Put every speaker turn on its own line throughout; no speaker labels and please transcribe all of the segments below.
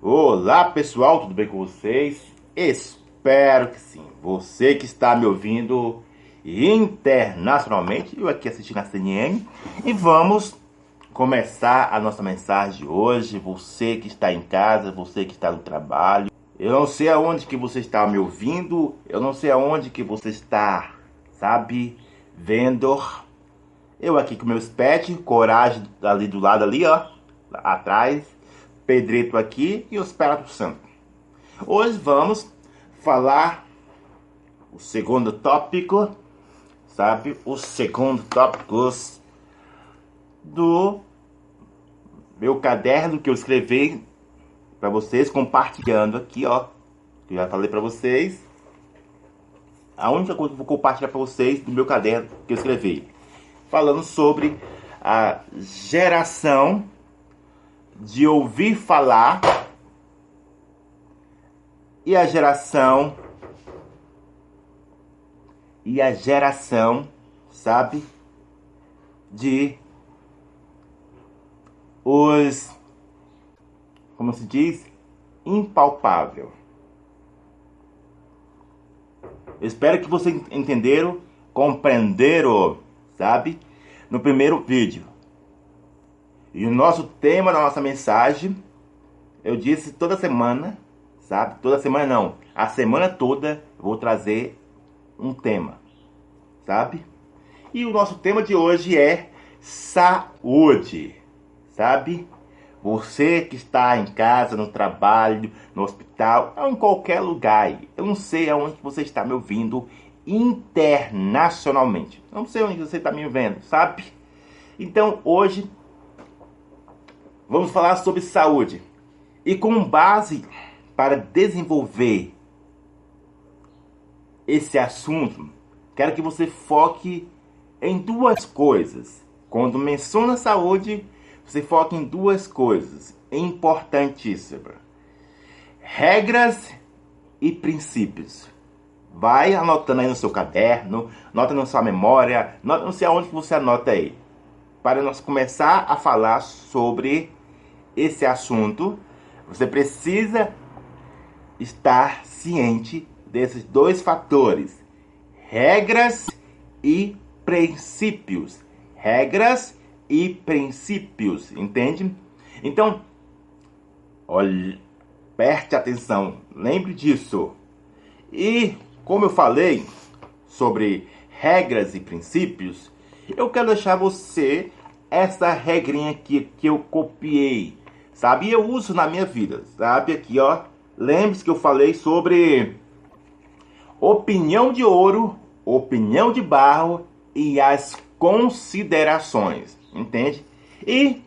Olá pessoal, tudo bem com vocês? Espero que sim. Você que está me ouvindo internacionalmente, eu aqui assistindo a CNN, e vamos começar a nossa mensagem de hoje. Você que está em casa, você que está no trabalho, eu não sei aonde que você está me ouvindo, eu não sei aonde que você está, sabe, vendo. Eu aqui com meus pets, coragem ali do lado ali, ó, atrás, Pedrito aqui e o Espírito Santo. Hoje vamos falar o segundo tópico, sabe, o segundo tópico do meu caderno que eu escrevi para vocês, compartilhando aqui, ó. Que eu já falei para vocês. A única coisa que eu vou compartilhar para vocês do meu caderno que eu escrevi. Falando sobre a geração de ouvir falar e a geração e a geração, sabe, de os como se diz, impalpável. espero que vocês entenderam, compreenderam, sabe? No primeiro vídeo. E o nosso tema da nossa mensagem, eu disse toda semana, sabe? Toda semana não, a semana toda vou trazer um tema, sabe? E o nosso tema de hoje é saúde, sabe? Você que está em casa, no trabalho, no hospital, ou em qualquer lugar. Eu não sei aonde você está me ouvindo internacionalmente. Eu não sei onde você está me vendo, sabe? Então hoje vamos falar sobre saúde. E com base para desenvolver esse assunto, quero que você foque em duas coisas. Quando menciona saúde, você foca em duas coisas importantíssimas: regras e princípios. Vai anotando aí no seu caderno, anota na sua memória, não sei aonde você anota aí. Para nós começar a falar sobre esse assunto, você precisa estar ciente desses dois fatores: regras e princípios. Regras e princípios, entende? Então, olhe, preste atenção, lembre disso. E como eu falei sobre regras e princípios, eu quero deixar você essa regrinha aqui que eu copiei, sabe? E eu uso na minha vida, sabe? Aqui, ó. Lembre-se que eu falei sobre opinião de ouro, opinião de barro e as considerações. Entende? E,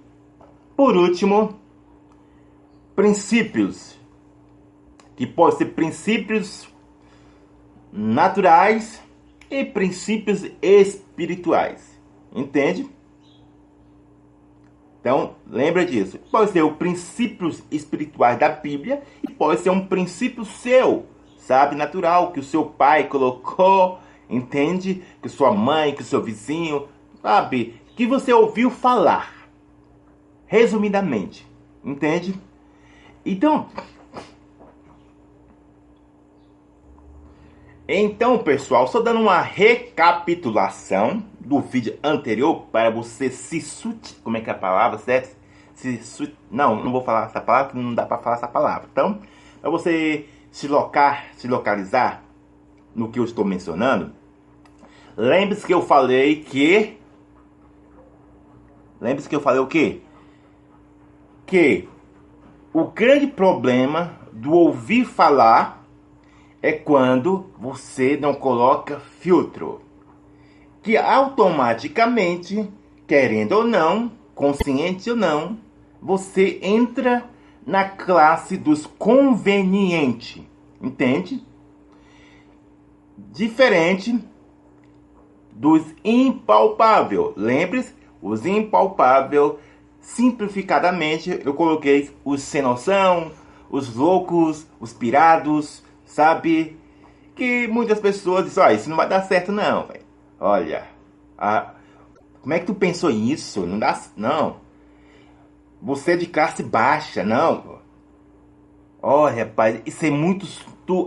por último, princípios. Que podem ser princípios naturais e princípios espirituais. Entende? Então, lembra disso. Pode ser o princípios espirituais da Bíblia e pode ser um princípio seu, sabe, natural, que o seu pai colocou, entende? Que sua mãe, que seu vizinho, sabe? que você ouviu falar. Resumidamente, entende? Então, então pessoal, só dando uma recapitulação do vídeo anterior para você se sut, como é que é a palavra, certo? Se sut, não, não vou falar essa palavra, não dá para falar essa palavra. Então, para você se locar, se localizar no que eu estou mencionando, lembre-se que eu falei que Lembre-se que eu falei o quê? Que o grande problema do ouvir falar é quando você não coloca filtro. Que automaticamente, querendo ou não, consciente ou não, você entra na classe dos convenientes. Entende? Diferente dos impalpável. Lembre-se os impalpável, simplificadamente, eu coloquei os sem noção, os loucos, os pirados, sabe? Que muitas pessoas dizem, ó, isso não vai dar certo não, velho. Olha, a... como é que tu pensou isso? Não dá... Não. você é de classe baixa, não. Olha, rapaz, isso é muito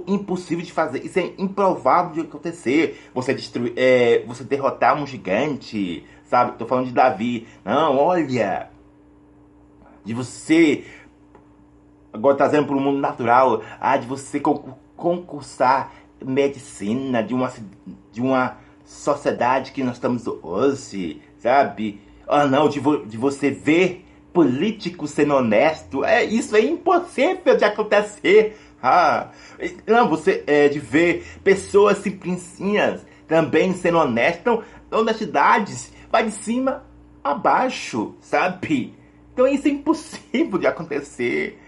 impossível de fazer. Isso é improvável de acontecer. Você destruir, é, você derrotar um gigante, sabe? Tô falando de Davi. Não, olha, de você agora trazendo para o mundo natural, ah, de você concursar medicina de uma de uma sociedade que nós estamos hoje, sabe? Ah, não, de, vo, de você ver político sendo honesto, é isso é impossível de acontecer. Ah, não, você é de ver pessoas simplicinhas também sendo honestas. Então, honestidades vai de cima a baixo, sabe? Então isso é impossível de acontecer.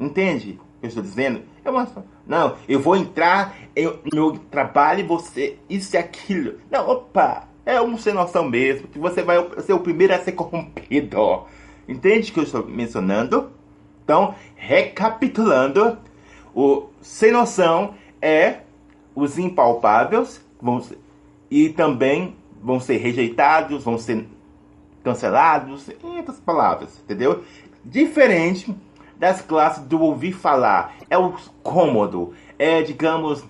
Entende o que eu estou dizendo? É uma... Não, eu vou entrar no meu trabalho você, isso e aquilo. Não, opa, é um sem noção mesmo, que você vai ser o primeiro a ser corrompido. Entende o que eu estou mencionando? Então, recapitulando, o sem noção é os impalpáveis vão ser, e também vão ser rejeitados, vão ser cancelados, em outras palavras, entendeu? Diferente das classes do ouvir falar. É o cômodo, é, digamos,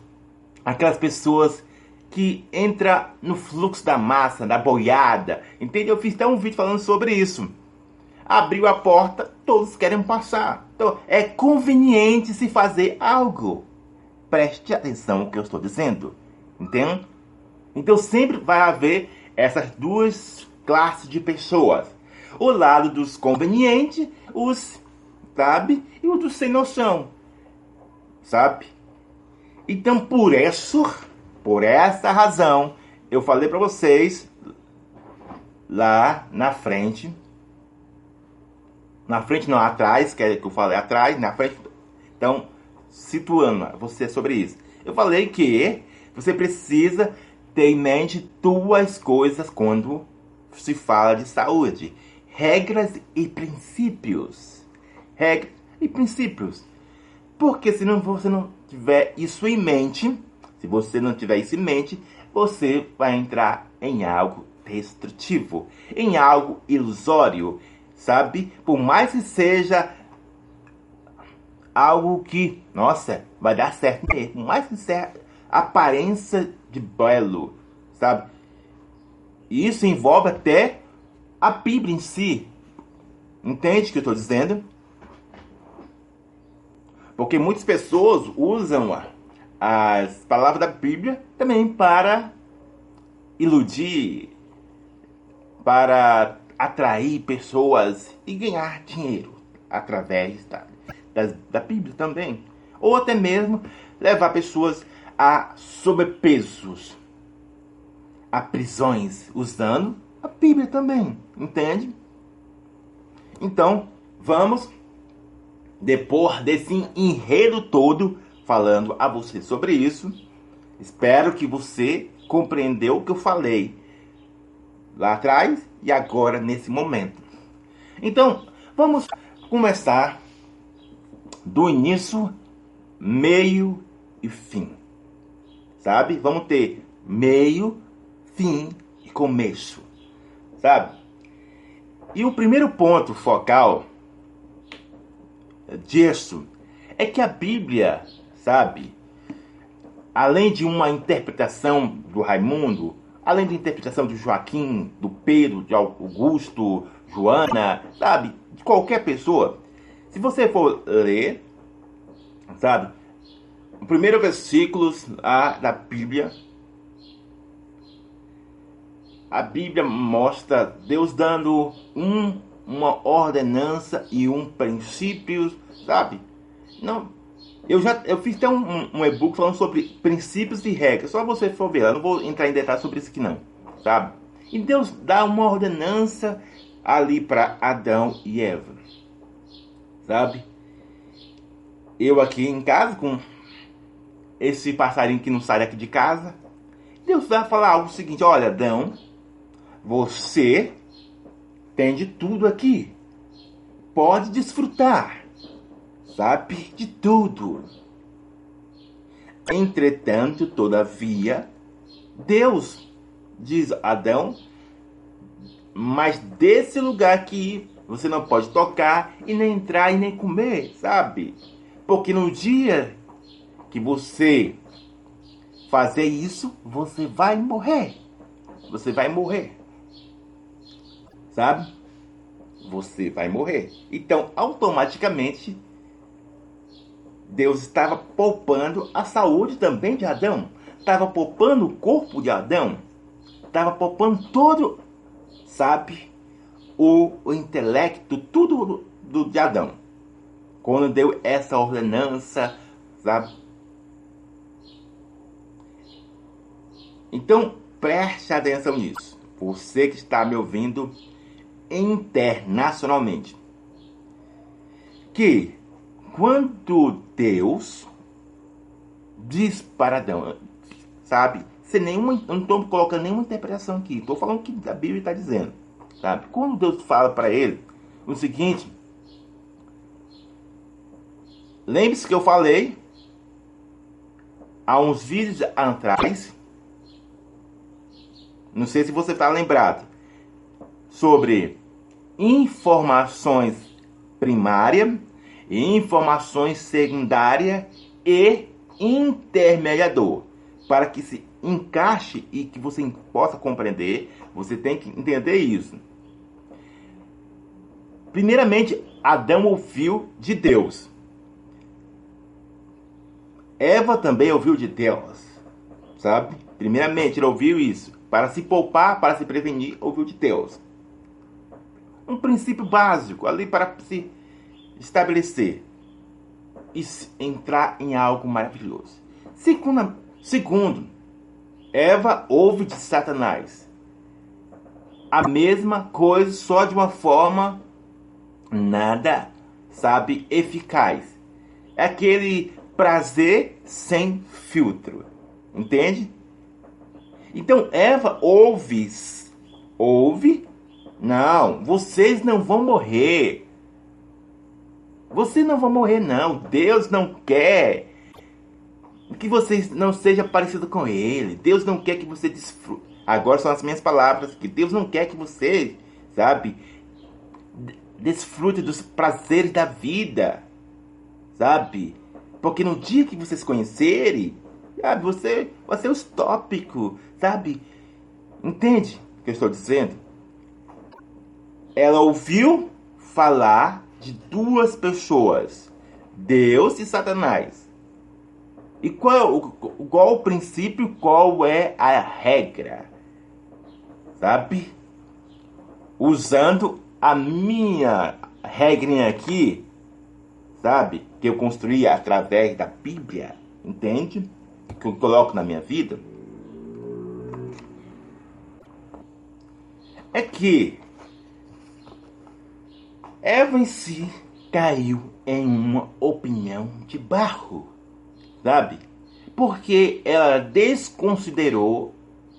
aquelas pessoas que entra no fluxo da massa, da boiada. Entende? Eu fiz até um vídeo falando sobre isso abriu a porta, todos querem passar. Então, é conveniente se fazer algo. Preste atenção no que eu estou dizendo. Entende? Então, sempre vai haver essas duas classes de pessoas. O lado dos convenientes, os, sabe? E o dos sem noção. Sabe? Então, por isso, por essa razão, eu falei para vocês lá na frente na frente não, atrás, que é que eu falei atrás, na frente. Então, situando você sobre isso. Eu falei que você precisa ter em mente duas coisas quando se fala de saúde: regras e princípios. Regras e princípios. Porque se não, você não tiver isso em mente, se você não tiver isso em mente, você vai entrar em algo destrutivo, em algo ilusório, sabe? Por mais que seja algo que, nossa, vai dar certo mesmo, por mais que seja aparência de belo, sabe? Isso envolve até a Bíblia em si. Entende o que eu estou dizendo? Porque muitas pessoas usam as palavras da Bíblia também para iludir, para atrair pessoas e ganhar dinheiro através da, da, da Bíblia também. Ou até mesmo levar pessoas a sobrepesos, a prisões, usando a Bíblia também, entende? Então, vamos depor desse enredo todo falando a você sobre isso. Espero que você compreendeu o que eu falei lá atrás e agora nesse momento. Então, vamos começar do início, meio e fim. Sabe? Vamos ter meio, fim e começo. Sabe? E o primeiro ponto focal disso é que a Bíblia, sabe, além de uma interpretação do Raimundo, além da interpretação de Joaquim, do Pedro, de Augusto, Joana, sabe? De qualquer pessoa. Se você for ler, sabe? O primeiro versículo da Bíblia, a Bíblia mostra Deus dando um, uma ordenança e um princípio, sabe? Não, eu já eu fiz até um, um, e-book falando sobre princípios e regras. Só você for ver, eu não vou entrar em detalhes sobre isso aqui não, sabe? E Deus dá uma ordenança ali para Adão e Eva, sabe? Eu aqui em casa com esse passarinho que não sai daqui de casa, Deus vai falar algo seguinte: olha, Adão, você tem de tudo aqui, pode desfrutar sabe de tudo. Entretanto, todavia, Deus diz a Adão, mas desse lugar que Você não pode tocar e nem entrar e nem comer, sabe? Porque no dia que você fazer isso, você vai morrer. Você vai morrer. Sabe? Você vai morrer. Então, automaticamente, Deus estava poupando a saúde também de Adão. Estava poupando o corpo de Adão. Estava poupando todo, sabe? O, o intelecto, tudo do, do, de Adão. Quando deu essa ordenança, sabe? Então, preste atenção nisso. Você que está me ouvindo internacionalmente. Que quando Deus diz para Adão, sabe? Sem nenhuma, não estou colocando nenhuma interpretação aqui. Estou falando o que a Bíblia está dizendo, sabe? Quando Deus fala para ele o seguinte, lembre-se que eu falei há uns vídeos atrás, não sei se você está lembrado, sobre informações primária, informações secundária e intermediador. Para que se encaixe e que você possa compreender, você tem que entender isso. Primeiramente, Adão ouviu de Deus. Eva também ouviu de Deus, sabe? Primeiramente, ele ouviu isso. Para se poupar, para se prevenir, ouviu de Deus um princípio básico ali para se estabelecer e entrar em algo maravilhoso. Segundo, segundo Eva ouve de Satanás a mesma coisa, só de uma forma nada, sabe, eficaz. É aquele prazer sem filtro. Entende? Então Eva ouve, ouve não, vocês não vão morrer. Vocês não vão morrer, não. Deus não quer que você não seja parecido com Ele. Deus não quer que você desfrute. Agora são as minhas palavras. Que Deus não quer que você, sabe, desfrute dos prazeres da vida. Sabe? Porque no dia que vocês conhecerem, sabe, você vai ser os tópicos, sabe? Entende o que eu estou dizendo? Ela ouviu falar de duas pessoas, Deus e Satanás. E qual, qual o princípio, qual é a regra? Sabe? Usando a minha regrinha aqui, sabe? Que eu construí através da Bíblia, entende? Que eu coloco na minha vida. É que Eva em si caiu em uma opinião de barro, sabe? Porque ela desconsiderou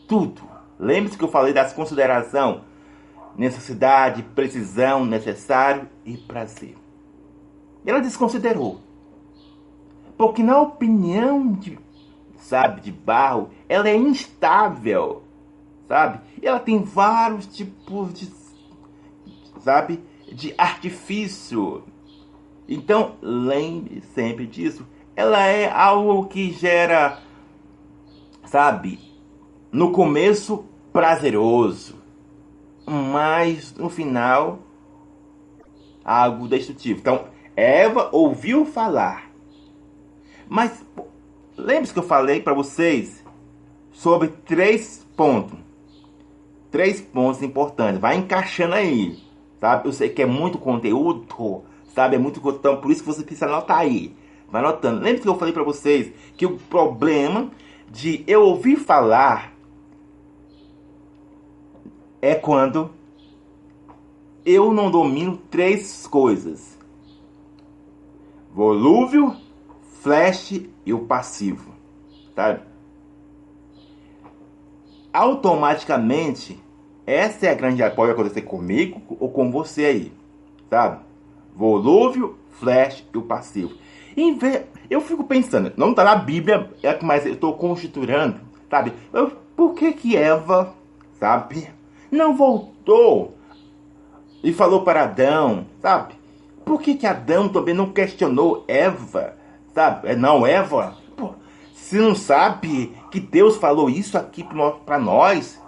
tudo. Lembre-se que eu falei das consideração, necessidade, precisão, necessário e prazer. Ela desconsiderou. Porque na opinião de, sabe, de barro, ela é instável, sabe? Ela tem vários tipos de, sabe? De artifício. Então, lembre sempre disso. Ela é algo que gera, sabe, no começo prazeroso, mas no final algo destrutivo. Então, Eva ouviu falar. Mas lembre-se que eu falei para vocês sobre três pontos. Três pontos importantes. Vai encaixando aí sabe? Eu sei que é muito conteúdo, sabe? É muito conteúdo, por isso que você precisa anotar aí. Vai anotando. Lembra que eu falei para vocês que o problema de eu ouvir falar é quando eu não domino três coisas: volúvel, flash e o passivo, tá? Automaticamente essa é a grande pode acontecer comigo ou com você aí, sabe? Volúvel, flash e o passivo. Eu fico pensando, não está na Bíblia, é mas eu estou constituindo, sabe? Eu, por que que Eva, sabe, não voltou e falou para Adão, sabe? Por que, que Adão também não questionou Eva? Sabe? É, não, Eva, pô, você não sabe que Deus falou isso aqui para nós?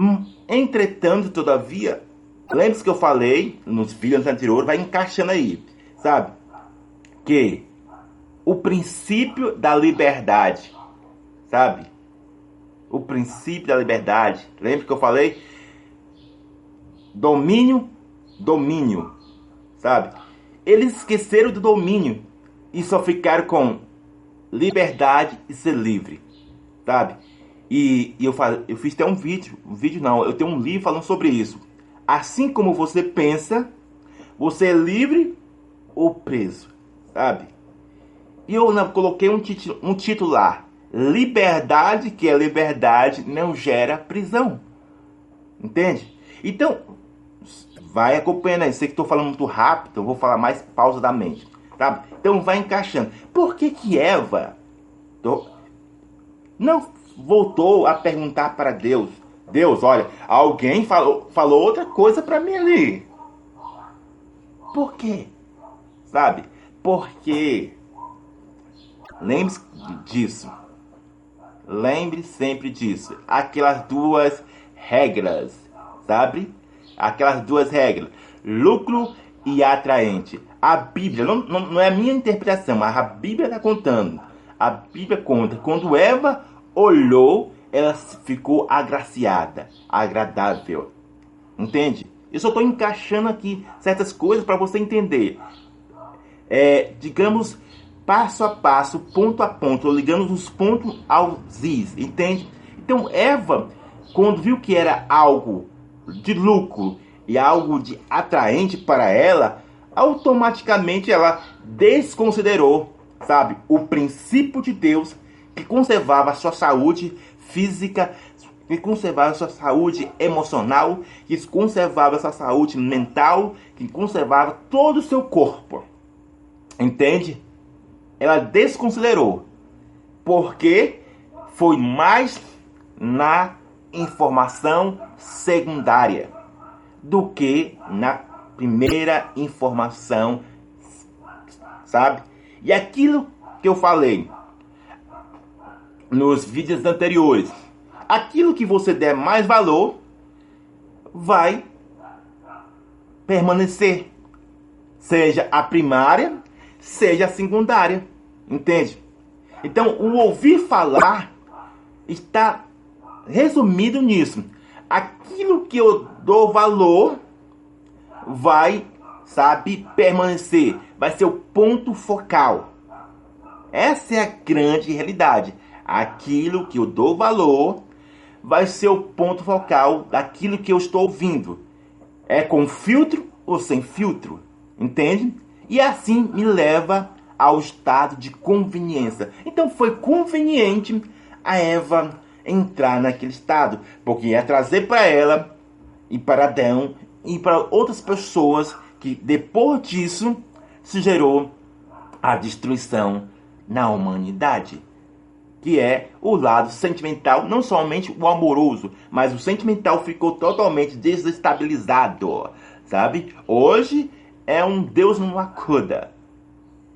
Hum, entretanto, todavia, lembre-se que eu falei nos vídeos anteriores, vai encaixando aí, sabe? Que o princípio da liberdade, sabe? O princípio da liberdade. Lembra que eu falei? Domínio, domínio, sabe? Eles esqueceram do domínio e só ficaram com liberdade e ser livre, sabe? E, e eu, falo, eu fiz até um vídeo, um vídeo não, eu tenho um livro falando sobre isso. Assim como você pensa, você é livre ou preso, sabe? E eu não, coloquei um, título, um título lá. Liberdade, que é liberdade, não gera prisão. Entende? Então, vai acompanhando aí. Sei que estou falando muito rápido, eu vou falar mais pausadamente. Tá? Então vai encaixando. Por que que Eva não voltou a perguntar para Deus? Deus, olha, alguém falou, falou outra coisa para mim ali. Por quê? Sabe? Porque Lembre-se disso. Lembre sempre disso. Aquelas duas regras, sabe? Aquelas duas regras. Lucro e atraente. A Bíblia, não, não, não é a minha interpretação, mas a Bíblia está contando. A Bíblia conta. Quando Eva olhou, ela ficou agraciada, agradável. Entende? Eu só estou encaixando aqui certas coisas para você entender. É, digamos, passo a passo, ponto a ponto, ligando os pontos aos is, entende? Então Eva, quando viu que era algo de lucro e algo de atraente para ela, automaticamente ela desconsiderou, sabe, o princípio de Deus que conservava sua saúde física, que conservava sua saúde emocional, que conservava sua saúde mental, que conservava todo o seu corpo. Entende? ela desconsiderou, porque foi mais na informação secundária do que na primeira informação, sabe? E aquilo que eu falei nos vídeos anteriores, aquilo que você der mais valor vai permanecer, seja a primária, seja a secundária. Entende? Então, o ouvir falar está resumido nisso. Aquilo que eu dou valor vai, sabe, permanecer, vai ser o ponto focal. Essa é a grande realidade. Aquilo que eu dou valor vai ser o ponto focal daquilo que eu estou ouvindo. É com filtro ou sem filtro? Entende? E assim me leva ao estado de conveniência. Então foi conveniente a Eva entrar naquele estado, porque ia trazer para ela e para Adão e para outras pessoas que depois disso se gerou a destruição na humanidade, que é o lado sentimental, não somente o amoroso, mas o sentimental ficou totalmente desestabilizado, sabe? Hoje é um Deus numa cuda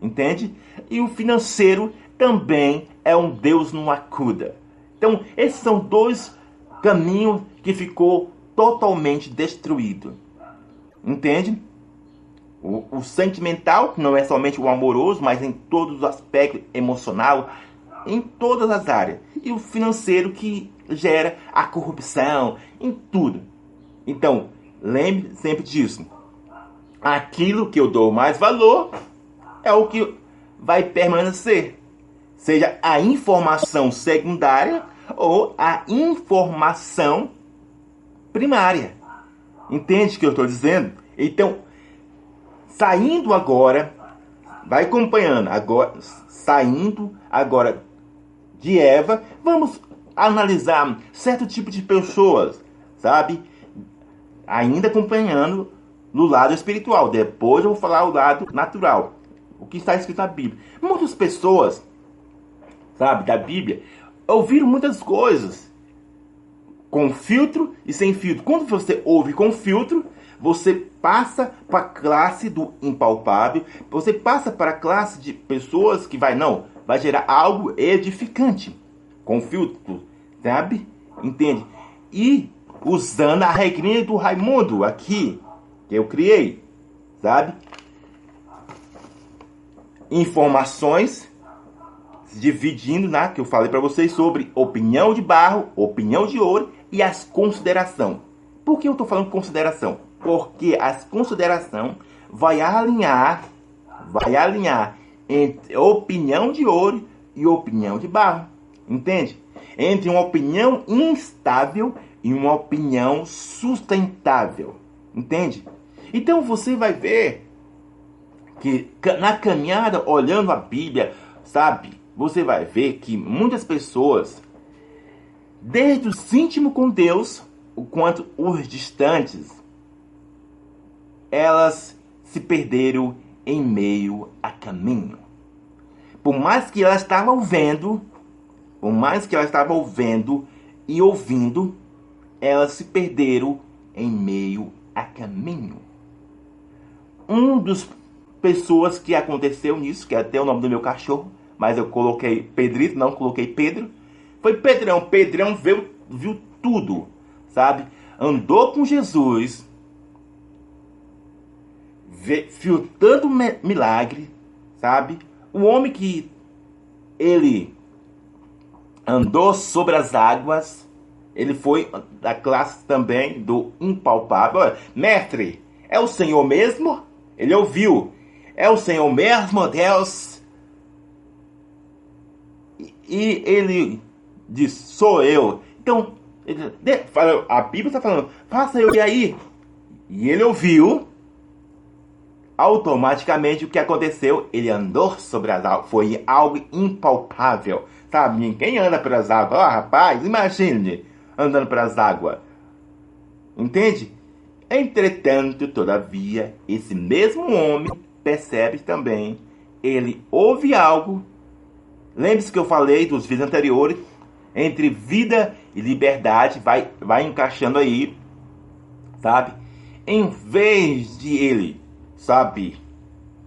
entende? E o financeiro também é um Deus não acuda. Então, esses são dois caminhos que ficou totalmente destruído. Entende? O, sentimental, que não é somente o amoroso, mas em todos os aspectos emocional, em todas as áreas. E o financeiro que gera a corrupção, em tudo. Então, lembre sempre disso. Aquilo que eu dou mais valor é o que vai permanecer. Seja a informação secundária ou a informação primária. Entende o que eu estou dizendo? Então, saindo agora, vai acompanhando, agora, saindo agora de Eva, vamos analisar certo tipo de pessoas, sabe? Ainda acompanhando no lado espiritual. Depois eu vou falar o lado natural o que está escrito na Bíblia. Muitas pessoas, sabe, da Bíblia, ouviram muitas coisas com filtro e sem filtro. Quando você ouve com filtro, você passa para a classe do impalpável, você passa para a classe de pessoas que vai, não, vai gerar algo edificante, com filtro, sabe? Entende? E usando a regrinha do Raimundo aqui, que eu criei, sabe? Informações dividindo, né, que eu falei para vocês sobre opinião de barro, opinião de ouro e as consideração. Por que eu estou falando consideração? Porque as consideração vai alinhar, vai alinhar entre opinião de ouro e opinião de barro. Entende? Entre uma opinião instável e uma opinião sustentável. Entende? Então você vai ver que na caminhada, olhando a Bíblia, sabe? Você vai ver que muitas pessoas, desde o íntimo com Deus, o quanto os distantes, elas se perderam em meio a caminho. Por mais que elas estavam vendo, por mais que elas estavam vendo e ouvindo, elas se perderam em meio a caminho. Um dos pessoas que aconteceu nisso, que é até o nome do meu cachorro, mas eu coloquei Pedrito, não coloquei Pedro, foi Pedrão. Pedrão viu, viu tudo, sabe? Andou com Jesus, viu tanto milagre, sabe? O homem que ele andou sobre as águas, ele foi da classe também do impalpável. Mestre, é o Senhor mesmo? Ele ouviu. É o Senhor mesmo, Deus? E ele diz, sou eu. Então, ele, a Bíblia está falando, faça eu e aí. E ele ouviu. Automaticamente o que aconteceu? Ele andou sobre as águas. Foi algo impalpável. Sabe? Quem anda pelas águas? Ó, oh, rapaz, imagine andando pelas águas. Entende? Entretanto, todavia, esse mesmo homem percebe também, ele ouve algo. Lembre-se que eu falei dos vídeos anteriores, entre vida e liberdade, vai, vai encaixando aí, sabe? Em vez de ele, sabe,